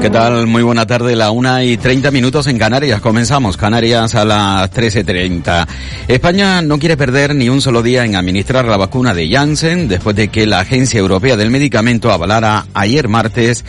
¿Qué tal? Muy buena tarde, la una y treinta minutos en Canarias. Comenzamos Canarias a las 13.30. España no quiere perder ni un solo día en administrar la vacuna de Janssen después de que la Agencia Europea del Medicamento avalara ayer martes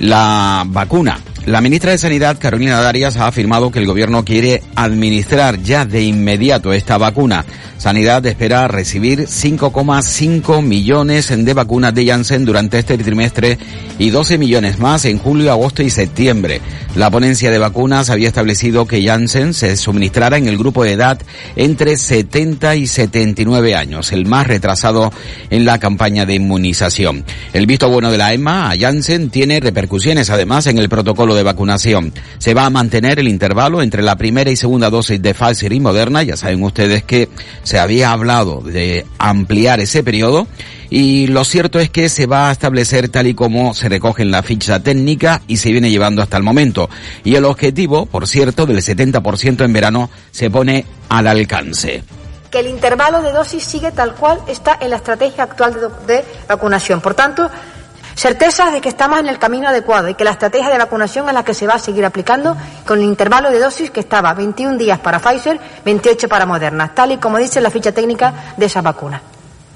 la vacuna. La ministra de Sanidad, Carolina Darias, ha afirmado que el gobierno quiere administrar ya de inmediato esta vacuna. Sanidad espera recibir 5,5 millones de vacunas de Janssen durante este trimestre y 12 millones más en julio, agosto y septiembre. La ponencia de vacunas había establecido que Janssen se suministrara en el grupo de edad entre 70 y 79 años, el más retrasado en la campaña de inmunización. El visto bueno de la EMA a Janssen tiene repercusiones además en el protocolo de vacunación. Se va a mantener el intervalo entre la primera y segunda dosis de Pfizer y Moderna. Ya saben ustedes que se había hablado de ampliar ese periodo y lo cierto es que se va a establecer tal y como se recoge en la ficha técnica y se viene llevando hasta el momento. Y el objetivo, por cierto, del 70% en verano se pone al alcance que el intervalo de dosis sigue tal cual está en la estrategia actual de, de vacunación. Por tanto, certezas de que estamos en el camino adecuado y que la estrategia de vacunación es la que se va a seguir aplicando con el intervalo de dosis que estaba 21 días para Pfizer, 28 para Moderna, tal y como dice la ficha técnica de esa vacuna.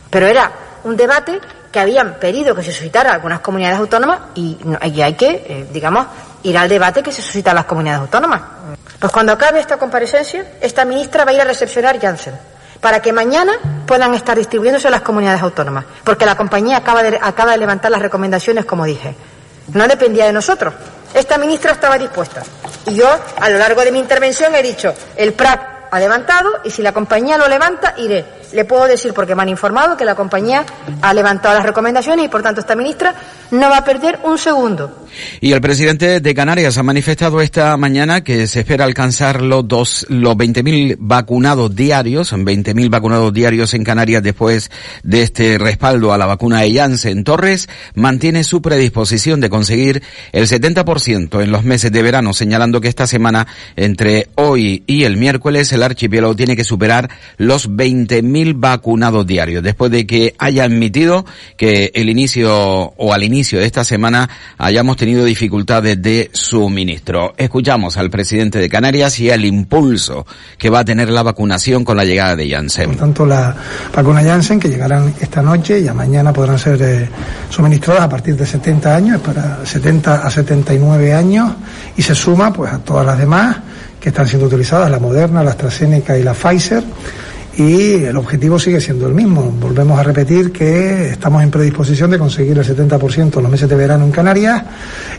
Pero era un debate que habían pedido que se suscitara algunas comunidades autónomas y, y hay que, eh, digamos, ir al debate que se suscita en las comunidades autónomas. Pues cuando acabe esta comparecencia, esta ministra va a ir a recepcionar Janssen para que mañana puedan estar distribuyéndose en las comunidades autónomas, porque la compañía acaba de, acaba de levantar las recomendaciones, como dije. No dependía de nosotros. Esta ministra estaba dispuesta. Y yo, a lo largo de mi intervención, he dicho, el PRAC ha levantado y si la compañía lo levanta, iré. Le puedo decir, porque me han informado, que la compañía ha levantado las recomendaciones y, por tanto, esta ministra no va a perder un segundo. Y el presidente de Canarias ha manifestado esta mañana que se espera alcanzar los, los 20.000 vacunados diarios, 20.000 vacunados diarios en Canarias después de este respaldo a la vacuna de Janssen. Torres mantiene su predisposición de conseguir el 70% en los meses de verano, señalando que esta semana, entre hoy y el miércoles, el archipiélago tiene que superar los 20.000 vacunados diarios, después de que haya admitido que el inicio o al inicio de esta semana hayamos tenido dificultades de suministro. Escuchamos al presidente de Canarias y el impulso que va a tener la vacunación con la llegada de Janssen. Por tanto, la vacuna Janssen que llegarán esta noche y a mañana podrán ser eh, suministradas a partir de 70 años, para 70 a 79 años y se suma pues a todas las demás que están siendo utilizadas, la Moderna, la AstraZeneca y la Pfizer y el objetivo sigue siendo el mismo. Volvemos a repetir que estamos en predisposición de conseguir el 70% en los meses de verano en Canarias.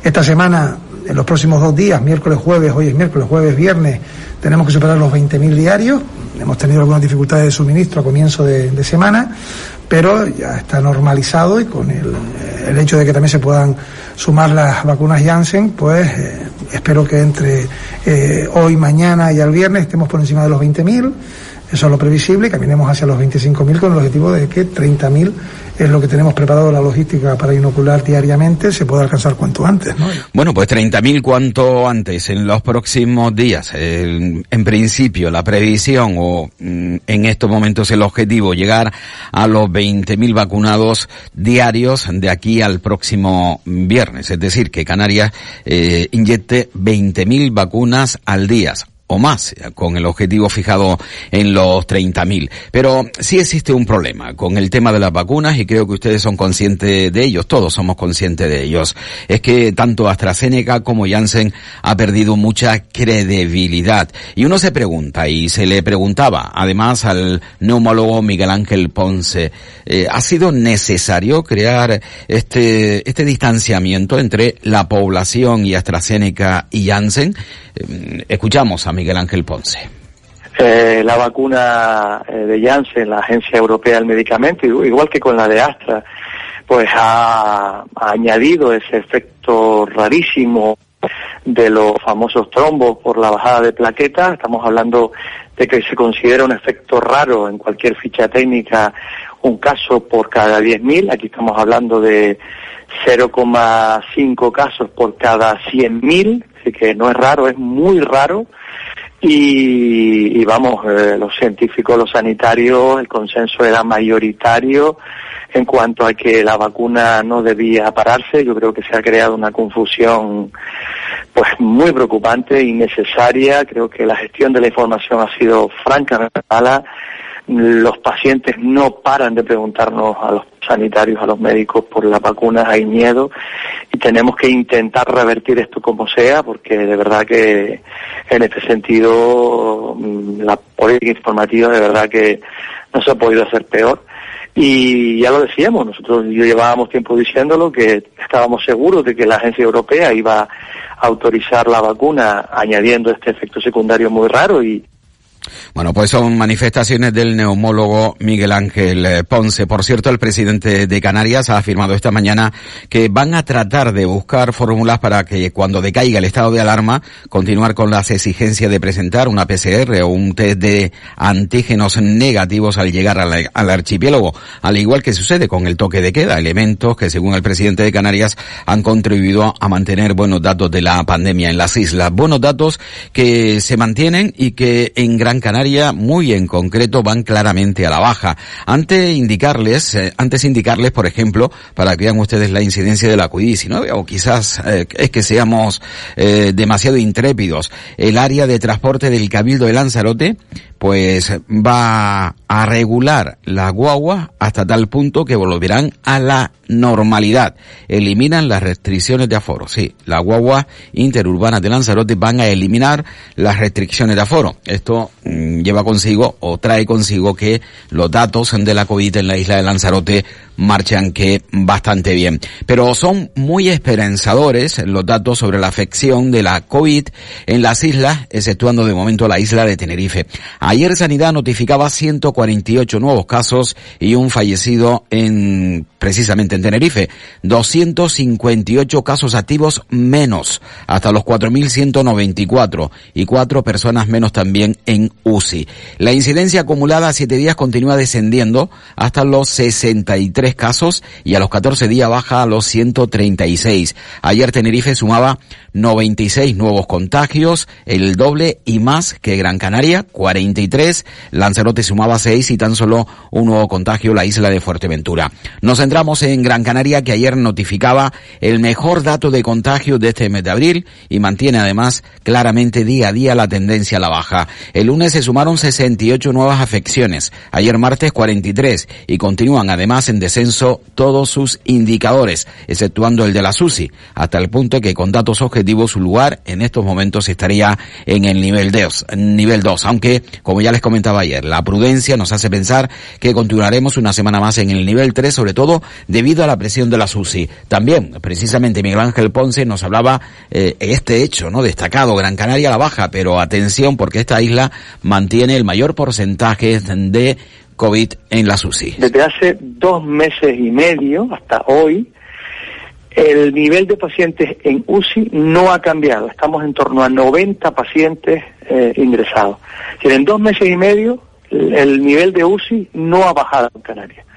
Esta semana, en los próximos dos días, miércoles, jueves, hoy es miércoles, jueves, viernes, tenemos que superar los 20.000 diarios. Hemos tenido algunas dificultades de suministro a comienzo de, semana, pero ya está normalizado y con el, el, hecho de que también se puedan sumar las vacunas Janssen, pues eh, espero que entre eh, hoy, mañana y al viernes estemos por encima de los 20.000. Eso es lo previsible, caminemos hacia los 25.000 con el objetivo de que 30.000 es lo que tenemos preparado la logística para inocular diariamente, se pueda alcanzar cuanto antes. ¿no? Bueno, pues 30.000 cuanto antes, en los próximos días. en principio, la previsión o mm, en estos momentos el objetivo, llegar a los 20.000 vacunados diarios de aquí al próximo viernes. Es decir, que Canarias eh, inyecte 20.000 vacunas al día o más, con el objetivo fijado en los 30.000. Pero sí existe un problema con el tema de las vacunas y creo que ustedes son conscientes de ellos, todos somos conscientes de ellos. Es que tanto AstraZeneca como Janssen ha perdido mucha credibilidad. Y uno se pregunta, y se le preguntaba además al neumólogo Miguel Ángel Ponce, eh, ¿ha sido necesario crear este, este distanciamiento entre la población y AstraZeneca y Janssen? Eh, escuchamos a Miguel Ángel Ponce. Eh, la vacuna eh, de Janssen, la Agencia Europea del Medicamento, igual que con la de Astra, pues ha, ha añadido ese efecto rarísimo de los famosos trombos por la bajada de plaquetas. Estamos hablando de que se considera un efecto raro en cualquier ficha técnica un caso por cada 10.000, aquí estamos hablando de 0,5 casos por cada 100.000, así que no es raro, es muy raro. Y, vamos, eh, los científicos, los sanitarios, el consenso era mayoritario en cuanto a que la vacuna no debía pararse. Yo creo que se ha creado una confusión pues muy preocupante, innecesaria. Creo que la gestión de la información ha sido francamente mala los pacientes no paran de preguntarnos a los sanitarios, a los médicos por las vacunas, hay miedo y tenemos que intentar revertir esto como sea porque de verdad que en este sentido mm, la política informativa de verdad que no se ha podido hacer peor. Y ya lo decíamos, nosotros llevábamos tiempo diciéndolo que estábamos seguros de que la agencia europea iba a autorizar la vacuna añadiendo este efecto secundario muy raro y bueno, pues son manifestaciones del neumólogo Miguel Ángel eh, Ponce. Por cierto, el presidente de Canarias ha afirmado esta mañana que van a tratar de buscar fórmulas para que cuando decaiga el estado de alarma, continuar con las exigencias de presentar una PCR o un test de antígenos negativos al llegar al, archipiélago, al igual que sucede con el toque de queda, elementos que según el presidente de Canarias han contribuido a mantener buenos datos de la pandemia en las islas. Buenos datos que se mantienen y que en gran Canaria, muy en concreto, van claramente a la baja. Antes indicarles, eh, antes indicarles, por ejemplo, para que vean ustedes la incidencia de la CUIDIS, ¿no? O quizás eh, es que seamos eh, demasiado intrépidos. El área de transporte del Cabildo de Lanzarote, pues va a regular la guagua hasta tal punto que volverán a la normalidad. Eliminan las restricciones de aforo. Sí, la guagua interurbana de Lanzarote van a eliminar las restricciones de aforo. Esto mm, lleva consigo o trae consigo que los datos de la COVID en la isla de Lanzarote marchan que bastante bien. Pero son muy esperanzadores los datos sobre la afección de la COVID en las islas, exceptuando de momento la isla de Tenerife. Ayer Sanidad notificaba 148 nuevos casos y un fallecido en precisamente en Tenerife. 258 casos activos menos, hasta los 4.194 y cuatro personas menos también en UCI. La incidencia acumulada a siete días continúa descendiendo hasta los 63 casos y a los 14 días baja a los 136. Ayer Tenerife sumaba 96 nuevos contagios, el doble y más que Gran Canaria, 43. Lanzarote sumaba 6 y tan solo un nuevo contagio la isla de Fuerteventura. Nos centramos en Gran Canaria que ayer notificaba el mejor dato de contagio de este mes de abril y mantiene además claramente día a día la tendencia a la baja. El lunes se sumaron 68 nuevas afecciones, ayer martes 43 y continúan además en todos sus indicadores, exceptuando el de la SUSI, hasta el punto que con datos objetivos su lugar en estos momentos estaría en el nivel 2, nivel 2, aunque como ya les comentaba ayer, la prudencia nos hace pensar que continuaremos una semana más en el nivel 3, sobre todo debido a la presión de la SUSI. También, precisamente Miguel Ángel Ponce nos hablaba eh, este hecho, ¿no? Destacado, Gran Canaria a la baja, pero atención porque esta isla mantiene el mayor porcentaje de COVID en la SUSI. Desde hace dos meses y medio hasta hoy, el nivel de pacientes en UCI no ha cambiado. Estamos en torno a 90 pacientes eh, ingresados. en dos meses y medio el nivel de UCI no ha bajado en Canarias.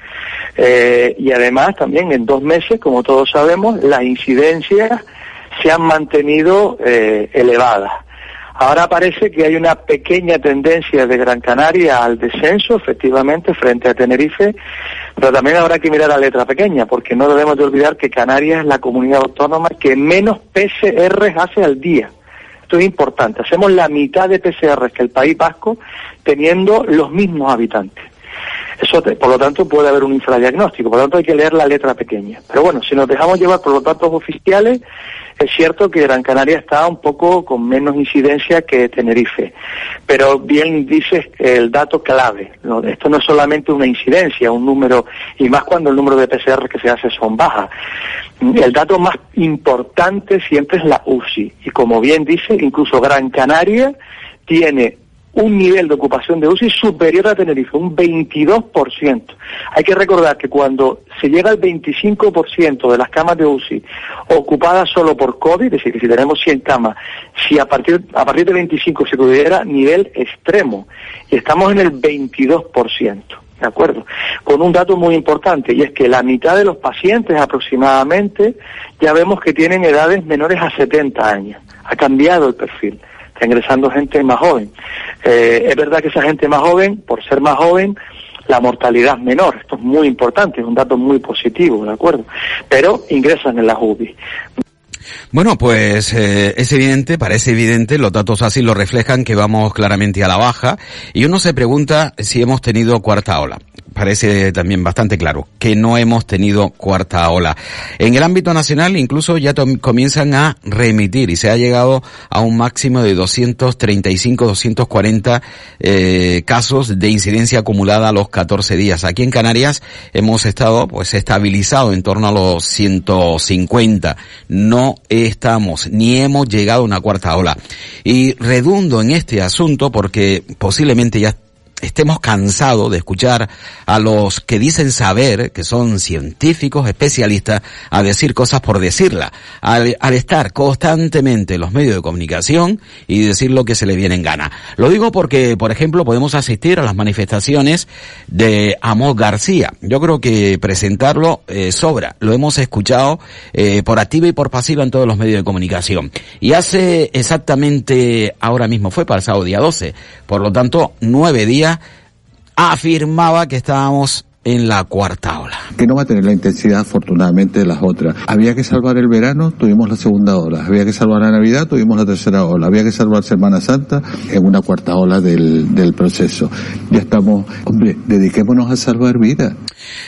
Eh, y además también en dos meses, como todos sabemos, las incidencias se han mantenido eh, elevadas. Ahora parece que hay una pequeña tendencia de Gran Canaria al descenso, efectivamente, frente a Tenerife, pero también habrá que mirar a letra pequeña, porque no debemos de olvidar que Canarias es la comunidad autónoma que menos PCR hace al día. Esto es importante. Hacemos la mitad de PCR que el País Vasco teniendo los mismos habitantes. Eso, por lo tanto, puede haber un infradiagnóstico, por lo tanto hay que leer la letra pequeña. Pero bueno, si nos dejamos llevar por los datos oficiales, es cierto que Gran Canaria está un poco con menos incidencia que Tenerife, pero bien dices el dato clave. Esto no es solamente una incidencia, un número, y más cuando el número de PCR que se hace son bajas. El dato más importante siempre es la UCI, y como bien dice, incluso Gran Canaria tiene un nivel de ocupación de UCI superior a Tenerife, un 22%. Hay que recordar que cuando se llega al 25% de las camas de UCI ocupadas solo por COVID, es decir, que si tenemos 100 camas, si a partir, a partir de 25 se pudiera nivel extremo, y estamos en el 22%. ¿de acuerdo? Con un dato muy importante, y es que la mitad de los pacientes aproximadamente ya vemos que tienen edades menores a 70 años. Ha cambiado el perfil. Está ingresando gente más joven. Eh, es verdad que esa gente más joven, por ser más joven, la mortalidad es menor. Esto es muy importante, es un dato muy positivo, ¿de acuerdo? Pero ingresan en la UBI. Bueno, pues eh, es evidente, parece evidente, los datos así lo reflejan que vamos claramente a la baja y uno se pregunta si hemos tenido cuarta ola parece también bastante claro que no hemos tenido cuarta ola. En el ámbito nacional incluso ya comienzan a remitir y se ha llegado a un máximo de 235, 240 eh, casos de incidencia acumulada a los 14 días. Aquí en Canarias hemos estado pues estabilizado en torno a los 150. No estamos ni hemos llegado a una cuarta ola. Y redundo en este asunto porque posiblemente ya estemos cansados de escuchar a los que dicen saber, que son científicos, especialistas, a decir cosas por decirla, al, estar constantemente en los medios de comunicación y decir lo que se le viene en gana. Lo digo porque, por ejemplo, podemos asistir a las manifestaciones de Amos García. Yo creo que presentarlo eh, sobra. Lo hemos escuchado eh, por activa y por pasiva en todos los medios de comunicación. Y hace exactamente, ahora mismo fue pasado día 12, por lo tanto, nueve días afirmaba que estábamos en la cuarta ola. Que no va a tener la intensidad, afortunadamente, de las otras. Había que salvar el verano, tuvimos la segunda ola. Había que salvar la Navidad, tuvimos la tercera ola. Había que salvar Semana Santa en una cuarta ola del, del proceso. Ya estamos, hombre, dediquémonos a salvar vidas.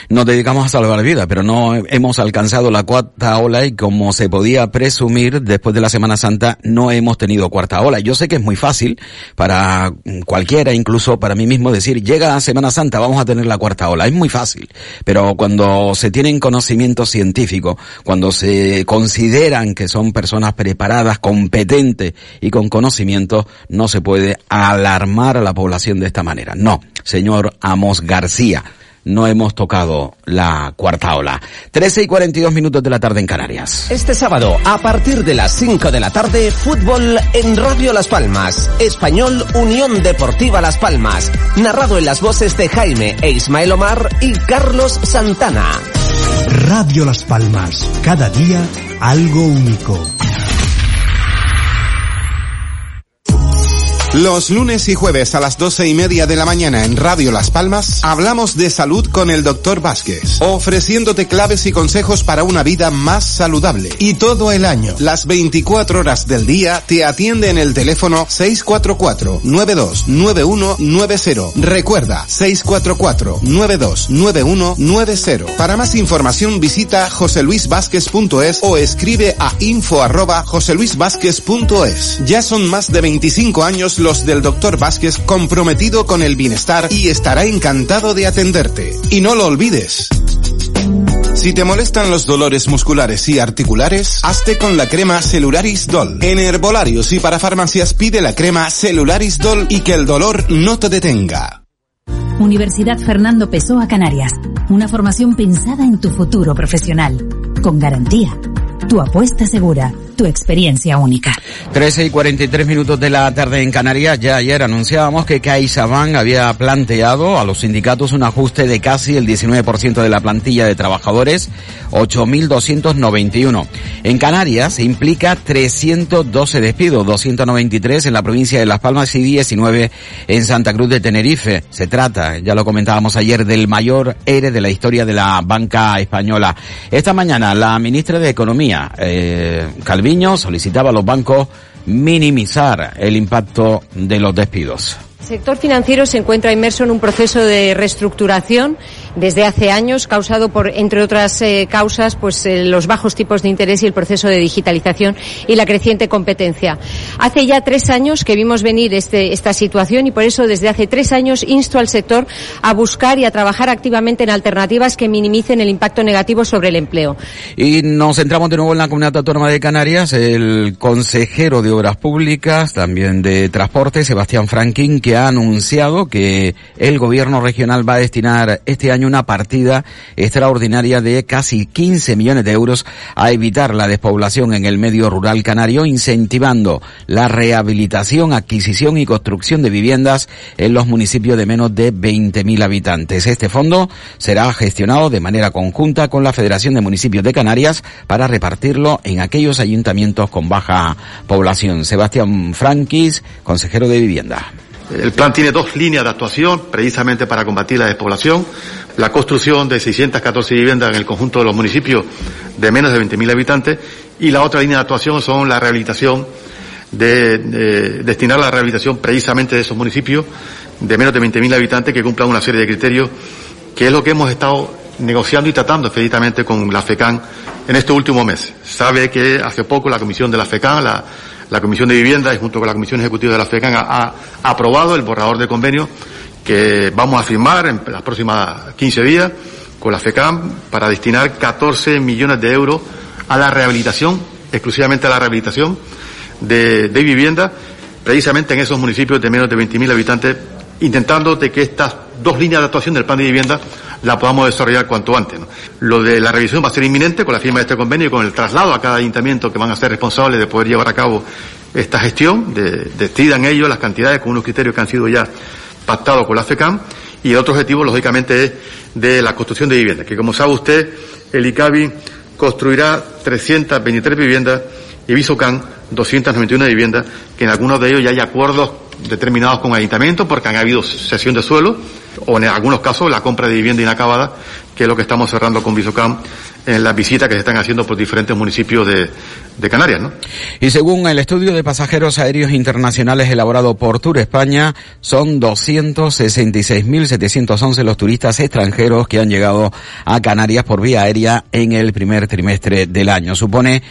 Nos dedicamos a salvar vidas, pero no hemos alcanzado la cuarta ola y como se podía presumir, después de la Semana Santa no hemos tenido cuarta ola. Yo sé que es muy fácil para cualquiera, incluso para mí mismo, decir, llega Semana Santa, vamos a tener la cuarta ola. Es muy fácil, pero cuando se tienen conocimiento científico, cuando se consideran que son personas preparadas, competentes y con conocimiento, no se puede alarmar a la población de esta manera. No, señor Amos García no hemos tocado la cuarta ola. 13 y 42 minutos de la tarde en Canarias. Este sábado, a partir de las 5 de la tarde, fútbol en Radio Las Palmas. Español Unión Deportiva Las Palmas. Narrado en las voces de Jaime e Ismael Omar y Carlos Santana. Radio Las Palmas. Cada día algo único. Los lunes y jueves a las doce y media de la mañana en Radio Las Palmas hablamos de salud con el Dr. Vázquez, ofreciéndote claves y consejos para una vida más saludable. Y todo el año, las 24 horas del día, te atiende en el teléfono 644-929190. Recuerda, 644-929190. Para más información visita joseluisvázquez.es o escribe a info arroba joseluisvázquez.es. Ya son más de 25 años los del Dr. Vázquez comprometido con el bienestar y estará encantado de atenderte. Y no lo olvides. Si te molestan los dolores musculares y articulares, hazte con la crema Celularis Dol. En herbolarios y para farmacias pide la crema Celularis Dol y que el dolor no te detenga. Universidad Fernando Pessoa Canarias. Una formación pensada en tu futuro profesional. Con garantía. Tu apuesta segura tu experiencia única. 13 y 43 minutos de la tarde en Canarias. Ya ayer anunciábamos que CaixaBank había planteado a los sindicatos un ajuste de casi el 19% de la plantilla de trabajadores, 8.291. En Canarias implica 312 despidos, 293 en la provincia de Las Palmas y 19 en Santa Cruz de Tenerife. Se trata, ya lo comentábamos ayer, del mayor ERE de la historia de la banca española. Esta mañana la ministra de Economía, eh, Viño solicitaba a los bancos minimizar el impacto de los despidos. El sector financiero se encuentra inmerso en un proceso de reestructuración desde hace años, causado por, entre otras eh, causas, pues eh, los bajos tipos de interés y el proceso de digitalización y la creciente competencia. Hace ya tres años que vimos venir este, esta situación y por eso desde hace tres años insto al sector a buscar y a trabajar activamente en alternativas que minimicen el impacto negativo sobre el empleo. Y nos centramos de nuevo en la Comunidad Autónoma de Canarias, el consejero de Obras Públicas, también de Transporte, Sebastián Franklin, que ha anunciado que el gobierno regional va a destinar este año una partida extraordinaria de casi 15 millones de euros a evitar la despoblación en el medio rural canario, incentivando la rehabilitación, adquisición y construcción de viviendas en los municipios de menos de 20.000 habitantes. Este fondo será gestionado de manera conjunta con la Federación de Municipios de Canarias para repartirlo en aquellos ayuntamientos con baja población. Sebastián Franquis, consejero de Vivienda. El plan tiene dos líneas de actuación precisamente para combatir la despoblación. La construcción de 614 viviendas en el conjunto de los municipios de menos de 20.000 habitantes y la otra línea de actuación son la rehabilitación de, de destinar la rehabilitación precisamente de esos municipios de menos de 20.000 habitantes que cumplan una serie de criterios que es lo que hemos estado negociando y tratando efectivamente con la FECAN en este último mes. Sabe que hace poco la comisión de la FECAN, la, la Comisión de Vivienda y junto con la Comisión Ejecutiva de la FECAN ha, aprobado el borrador de convenio que vamos a firmar en las próximas 15 días con la FECAM para destinar 14 millones de euros a la rehabilitación, exclusivamente a la rehabilitación de, vivienda, precisamente en esos municipios de menos de 20.000 habitantes, intentando que estas dos líneas de actuación del plan de vivienda la podamos desarrollar cuanto antes. Lo de la revisión va a ser inminente con la firma de este convenio y con el traslado a cada ayuntamiento que van a ser responsables de poder llevar a cabo esta gestión, de, decidan ellos las cantidades con unos criterios que han sido ya pactados con la FECAM y el otro objetivo, lógicamente, es de la construcción de viviendas, que como sabe usted, el ICABI construirá 323 viviendas y Visocan 291 viviendas, que en algunos de ellos ya hay acuerdos determinados con ayuntamientos porque han habido cesión de suelo o en algunos casos la compra de vivienda inacabada, que es lo que estamos cerrando con Visocam en las visitas que se están haciendo por diferentes municipios de, de Canarias. ¿no? Y según el estudio de pasajeros aéreos internacionales elaborado por Tour España, son 266.711 los turistas extranjeros que han llegado a Canarias por vía aérea en el primer trimestre del año. Supone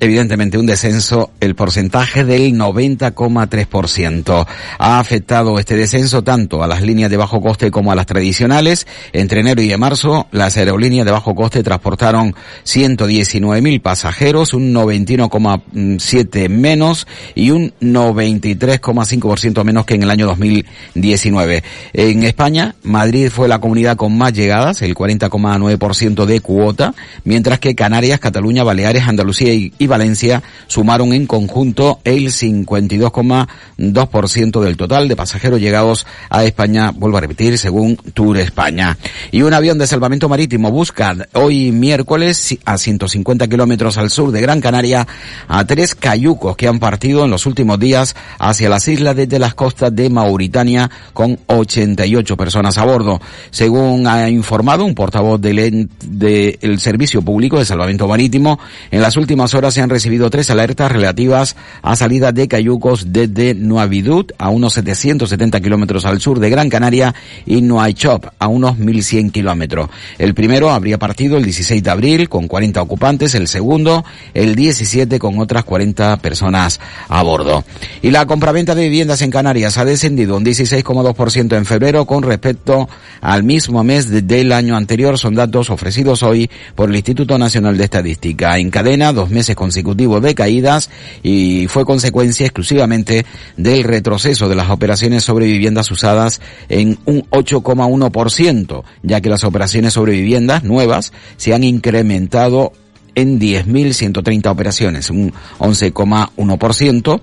evidentemente un descenso, el porcentaje del 90,3%. Ha afectado este descenso tanto a las líneas de bajo coste como a las tradicionales. Entre enero y marzo, las aerolíneas de bajo coste transportaron 119.000 pasajeros, un 91,7 menos y un 93,5% menos que en el año 2019. En España, Madrid fue la comunidad con más llegadas, el 40,9% de cuota, mientras que Canarias, Cataluña, Baleares, Andalucía y y Valencia sumaron en conjunto el 52,2% del total de pasajeros llegados a España, vuelvo a repetir, según Tour España. Y un avión de salvamento marítimo busca hoy miércoles a 150 kilómetros al sur de Gran Canaria a tres cayucos que han partido en los últimos días hacia las islas desde las costas de Mauritania con 88 personas a bordo. Según ha informado un portavoz del, del Servicio Público de Salvamento Marítimo, en las últimas horas se han recibido tres alertas relativas a salida de cayucos desde Nuavidut a unos 770 kilómetros al sur de Gran Canaria y Nuaichop a unos 1100 kilómetros. El primero habría partido el 16 de abril con 40 ocupantes, el segundo el 17 con otras 40 personas a bordo. Y la compraventa de viviendas en Canarias ha descendido un 16,2% en febrero con respecto al mismo mes del año anterior. Son datos ofrecidos hoy por el Instituto Nacional de Estadística. En cadena, dos meses consecutivo de caídas y fue consecuencia exclusivamente del retroceso de las operaciones sobre viviendas usadas en un 8,1%, ya que las operaciones sobre viviendas nuevas se han incrementado en 10.130 operaciones, un 11,1%.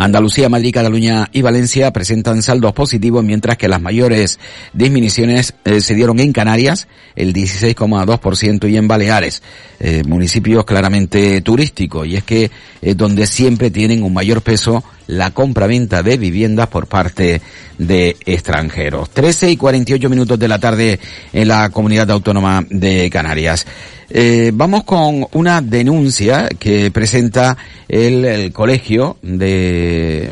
Andalucía, Madrid, Cataluña y Valencia presentan saldos positivos, mientras que las mayores disminuciones eh, se dieron en Canarias, el 16,2%, y en Baleares, eh, municipios claramente turísticos, y es que es donde siempre tienen un mayor peso la compra-venta de viviendas por parte de extranjeros. 13 y 48 minutos de la tarde en la comunidad autónoma de Canarias. Eh, vamos con una denuncia que presenta el, colegio de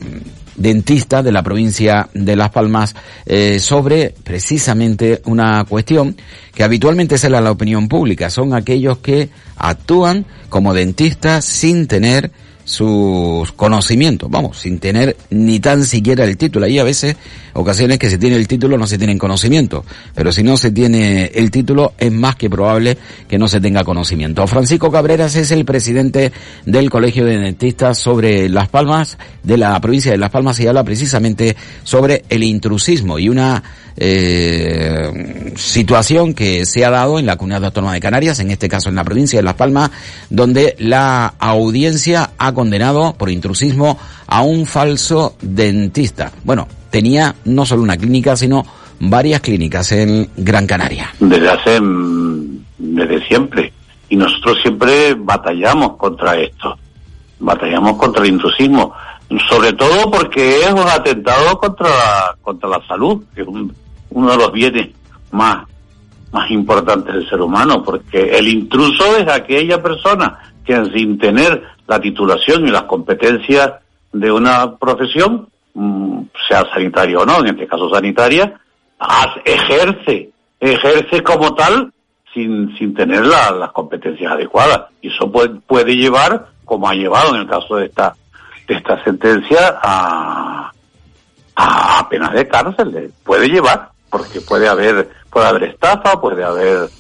dentista de la provincia de Las Palmas eh, sobre precisamente una cuestión que habitualmente sale a la opinión pública. Son aquellos que actúan como dentistas sin tener sus conocimientos, vamos, sin tener ni tan siquiera el título. Hay a veces ocasiones que se tiene el título no se tienen conocimiento, pero si no se tiene el título es más que probable que no se tenga conocimiento. Francisco Cabreras es el presidente del Colegio de Dentistas sobre Las Palmas, de la provincia de Las Palmas, y habla precisamente sobre el intrusismo y una eh, situación que se ha dado en la Comunidad Autónoma de Canarias, en este caso en la provincia de Las Palmas, donde la audiencia ha condenado por intrusismo a un falso dentista. Bueno, tenía no solo una clínica, sino varias clínicas en Gran Canaria. Desde hace, mm, desde siempre. Y nosotros siempre batallamos contra esto. Batallamos contra el intrusismo. Sobre todo porque es un atentado contra, contra la salud, que es uno de los bienes más, más importantes del ser humano, porque el intruso es aquella persona que sin tener la titulación y las competencias de una profesión, mm, sea sanitaria o no, en este caso sanitaria, ejerce, ejerce como tal sin, sin tener las competencias adecuadas. Y eso puede, puede llevar, como ha llevado en el caso de esta, de esta sentencia, a, a penas de cárcel. Puede llevar, porque puede haber, puede haber estafa, puede haber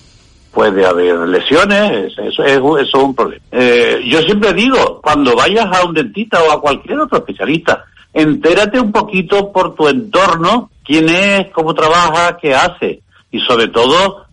puede haber lesiones, eso, eso, es un problema. Eh, yo siempre digo, cuando vayas a un dentista o a cualquier otro especialista, entérate un poquito por tu entorno, quién es, cómo trabaja, qué hace. Y sobre todo,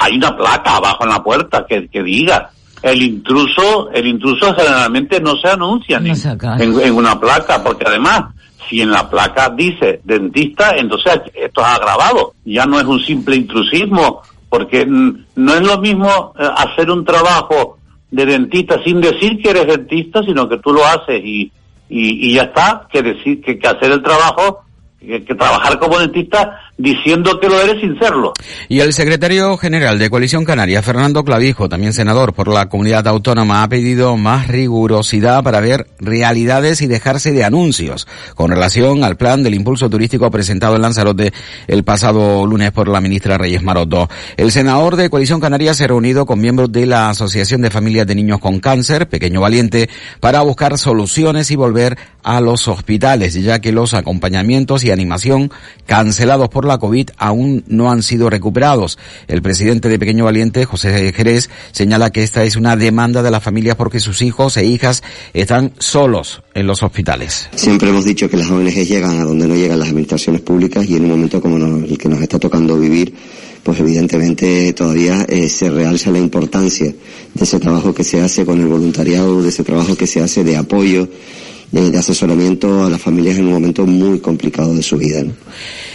hay una placa abajo en la puerta que, que diga. El intruso, el intruso generalmente no se anuncia en, en, una placa, porque además, si en la placa dice dentista, entonces esto es agravado. Ya no es un simple intrusismo porque no es lo mismo eh, hacer un trabajo de dentista sin decir que eres dentista, sino que tú lo haces y, y, ya está, que decir que, que hacer el trabajo que, trabajar como dentista diciendo lo eres sin serlo. Y el secretario general de Coalición Canaria, Fernando Clavijo, también senador por la comunidad autónoma, ha pedido más rigurosidad para ver realidades y dejarse de anuncios con relación al plan del impulso turístico presentado en Lanzarote el pasado lunes por la ministra Reyes Maroto. El senador de Coalición Canaria se ha reunido con miembros de la Asociación de Familias de Niños con Cáncer, Pequeño Valiente, para buscar soluciones y volver a los hospitales, ya que los acompañamientos y animación cancelados por la COVID aún no han sido recuperados. El presidente de Pequeño Valiente, José Jerez, señala que esta es una demanda de las familias porque sus hijos e hijas están solos en los hospitales. Siempre hemos dicho que las ONG llegan a donde no llegan las administraciones públicas y en un momento como el que nos está tocando vivir, pues evidentemente todavía eh, se realza la importancia de ese trabajo que se hace con el voluntariado, de ese trabajo que se hace de apoyo de, asesoramiento a las familias en un momento muy complicado de su vida.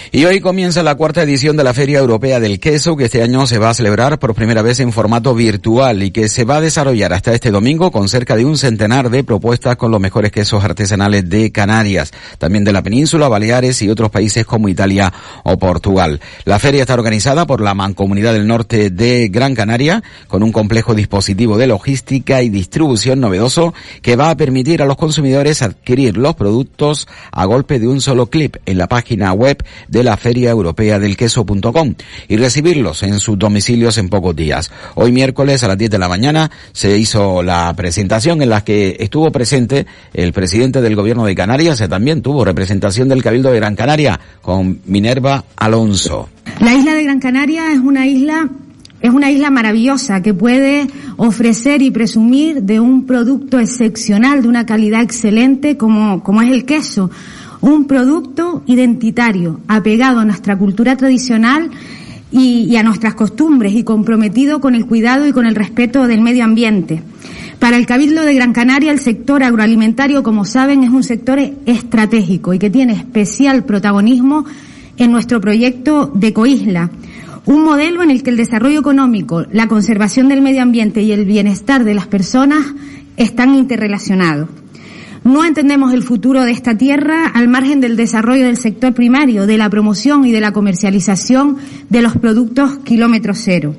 Y hoy comienza la cuarta edición de la Feria Europea del Queso, que este año se va a celebrar por primera vez en formato virtual y que se va a desarrollar hasta este domingo con cerca de un centenar de propuestas con los mejores quesos artesanales de Canarias, también de la península, Baleares y otros países como Italia o Portugal. La feria está organizada por la Mancomunidad del Norte de Gran Canaria, con un complejo dispositivo de logística y distribución novedoso que va a permitir a los consumidores adquirir los productos a golpe de un solo clip en la página web de de la Feria Europea del Queso.com y recibirlos en sus domicilios en pocos días. Hoy miércoles a las 10 de la mañana se hizo la presentación en la que estuvo presente el presidente del gobierno de Canarias y también tuvo representación del Cabildo de Gran Canaria con Minerva Alonso. La isla de Gran Canaria es una isla es una isla maravillosa que puede ofrecer y presumir de un producto excepcional, de una calidad excelente como, como es el queso un producto identitario, apegado a nuestra cultura tradicional y, a nuestras costumbres y comprometido con el cuidado y con el respeto del medio ambiente. Para el Cabildo de Gran Canaria, el sector agroalimentario, como saben, es un sector estratégico y que tiene especial protagonismo en nuestro proyecto de Coisla, un modelo en el que el desarrollo económico, la conservación del medio ambiente y el bienestar de las personas están interrelacionados. No entendemos el futuro de esta tierra al margen del desarrollo del sector primario, de la promoción y de la comercialización de los productos kilómetro cero.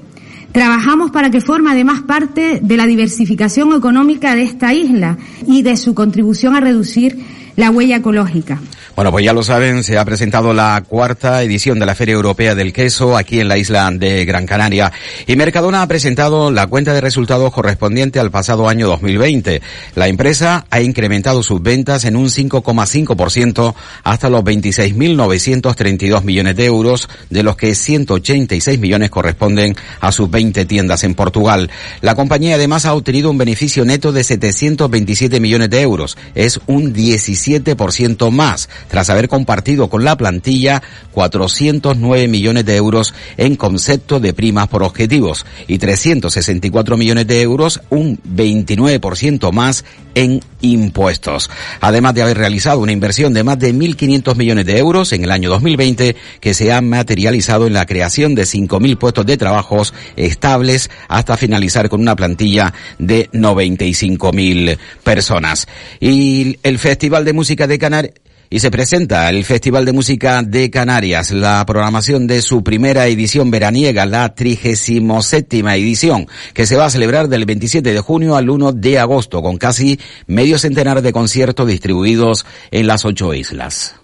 Trabajamos para que forme además parte de la diversificación económica de esta isla y de su contribución a reducir la huella ecológica. Bueno, pues ya lo saben, se ha presentado la cuarta edición de la Feria Europea del Queso aquí en la isla de Gran Canaria. Y Mercadona ha presentado la cuenta de resultados correspondiente al pasado año 2020. La empresa ha incrementado sus ventas en un 5,5% hasta los 26.932 millones de euros, de los que 186 millones corresponden a sus 20 tiendas en Portugal. La compañía además ha obtenido un beneficio neto de 727 millones de euros. Es un 17% más tras haber compartido con la plantilla 409 millones de euros en concepto de primas por objetivos y 364 millones de euros, un 29% más en impuestos. Además de haber realizado una inversión de más de 1.500 millones de euros en el año 2020 que se ha materializado en la creación de 5.000 puestos de trabajos estables hasta finalizar con una plantilla de 95.000 personas. Y el Festival de Música de Canarias y se presenta el Festival de Música de Canarias, la programación de su primera edición veraniega, la 37 edición, que se va a celebrar del 27 de junio al 1 de agosto, con casi medio centenar de conciertos distribuidos en las ocho islas.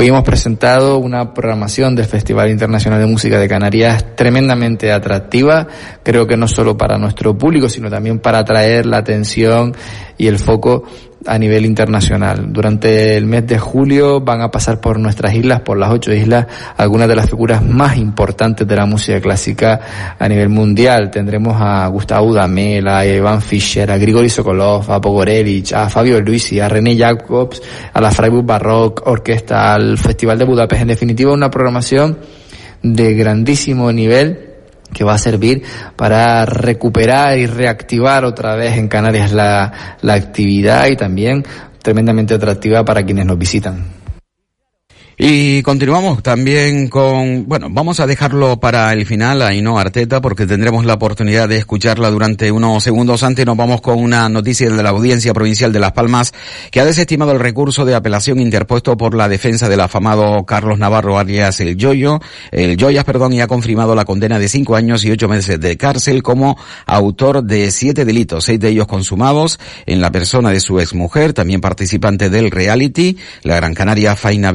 Hoy hemos presentado una programación del Festival Internacional de Música de Canarias tremendamente atractiva, creo que no solo para nuestro público, sino también para atraer la atención y el foco a nivel internacional. Durante el mes de julio van a pasar por nuestras islas, por las ocho islas, algunas de las figuras más importantes de la música clásica a nivel mundial. Tendremos a Gustavo Dudamel, a Evan Fischer, a Grigori Sokolov, a Pogorelic, a Fabio Luisi, a René Jacobs, a la Freiburg Baroque Orquesta, al Festival de Budapest. En definitiva, una programación de grandísimo nivel que va a servir para recuperar y reactivar otra vez en Canarias la, la actividad y también tremendamente atractiva para quienes nos visitan. Y continuamos también con, bueno, vamos a dejarlo para el final a Ino Arteta porque tendremos la oportunidad de escucharla durante unos segundos. Antes nos vamos con una noticia de la Audiencia Provincial de Las Palmas que ha desestimado el recurso de apelación interpuesto por la defensa del afamado Carlos Navarro alias el Yoyo, el Joyas, perdón, y ha confirmado la condena de cinco años y ocho meses de cárcel como autor de siete delitos, seis de ellos consumados en la persona de su exmujer, también participante del reality, la Gran Canaria Faina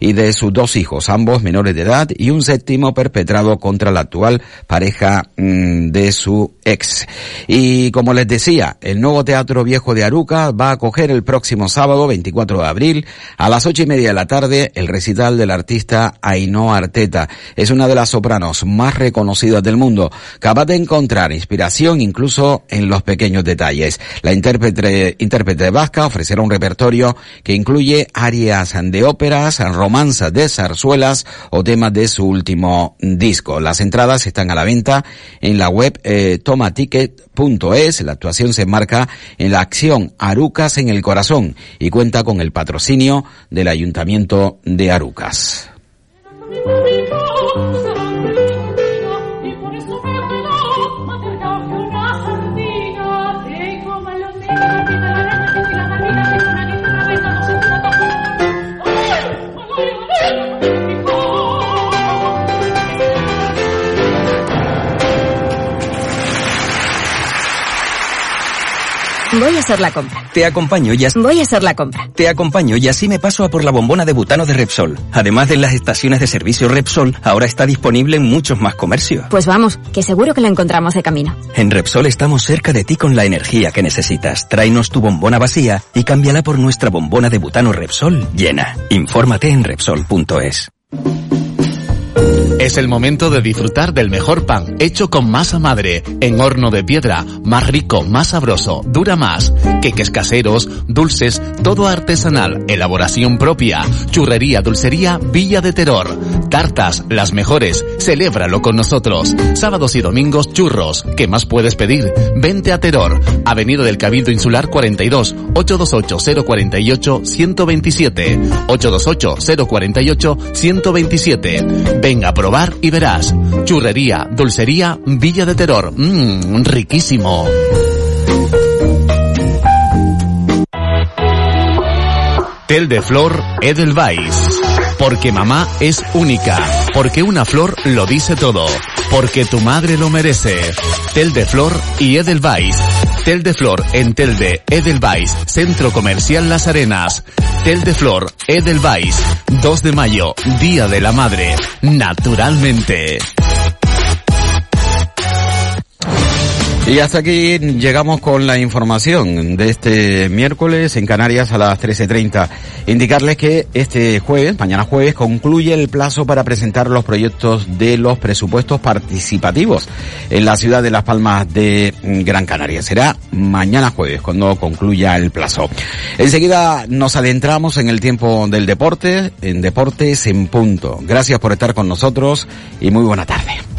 Y de sus dos hijos, ambos menores de edad, y un séptimo perpetrado contra la actual pareja mm, de su ex. Y como les decía, el nuevo Teatro Viejo de Aruca va a acoger el próximo sábado, 24 de abril, a las ocho y media de la tarde, el recital del artista Ainhoa Arteta. Es una de las sopranos más reconocidas del mundo, capaz de encontrar inspiración incluso en los pequeños detalles. La intérprete, intérprete vasca ofrecerá un repertorio que incluye arias de óperas, romanzas de zarzuelas o temas de su último disco. Las entradas están a la venta en la web eh, tomaticket.es. La actuación se enmarca en la acción Arucas en el Corazón y cuenta con el patrocinio del Ayuntamiento de Arucas. Voy a hacer la compra. Te acompaño y así... Voy a hacer la compra. Te acompaño y así me paso a por la bombona de butano de Repsol. Además de las estaciones de servicio Repsol, ahora está disponible en muchos más comercios. Pues vamos, que seguro que la encontramos de camino. En Repsol estamos cerca de ti con la energía que necesitas. Tráenos tu bombona vacía y cámbiala por nuestra bombona de butano Repsol llena. Infórmate en Repsol.es. Es el momento de disfrutar del mejor pan, hecho con masa madre, en horno de piedra, más rico, más sabroso, dura más, queques caseros, dulces, todo artesanal, elaboración propia, churrería, dulcería, Villa de Terror, tartas, las mejores, celébralo con nosotros, sábados y domingos churros, ¿qué más puedes pedir? Vente a Terror, Avenida del Cabildo Insular 42, 828 048 127, 828 048 127. Venga a probar y verás. Churrería, dulcería, Villa de Terror. Mmm, riquísimo. Tel de Flor Edelweiss. Porque mamá es única. Porque una flor lo dice todo. Porque tu madre lo merece. Tel de Flor y Edelweiss. Tel de Flor en Telde, Edelweiss, Centro Comercial Las Arenas. Tel de Flor, Edelweiss, 2 de mayo, Día de la Madre. Naturalmente. Y hasta aquí llegamos con la información de este miércoles en Canarias a las 13.30. Indicarles que este jueves, mañana jueves, concluye el plazo para presentar los proyectos de los presupuestos participativos en la ciudad de Las Palmas de Gran Canaria. Será mañana jueves cuando concluya el plazo. Enseguida nos adentramos en el tiempo del deporte, en Deportes en Punto. Gracias por estar con nosotros y muy buena tarde.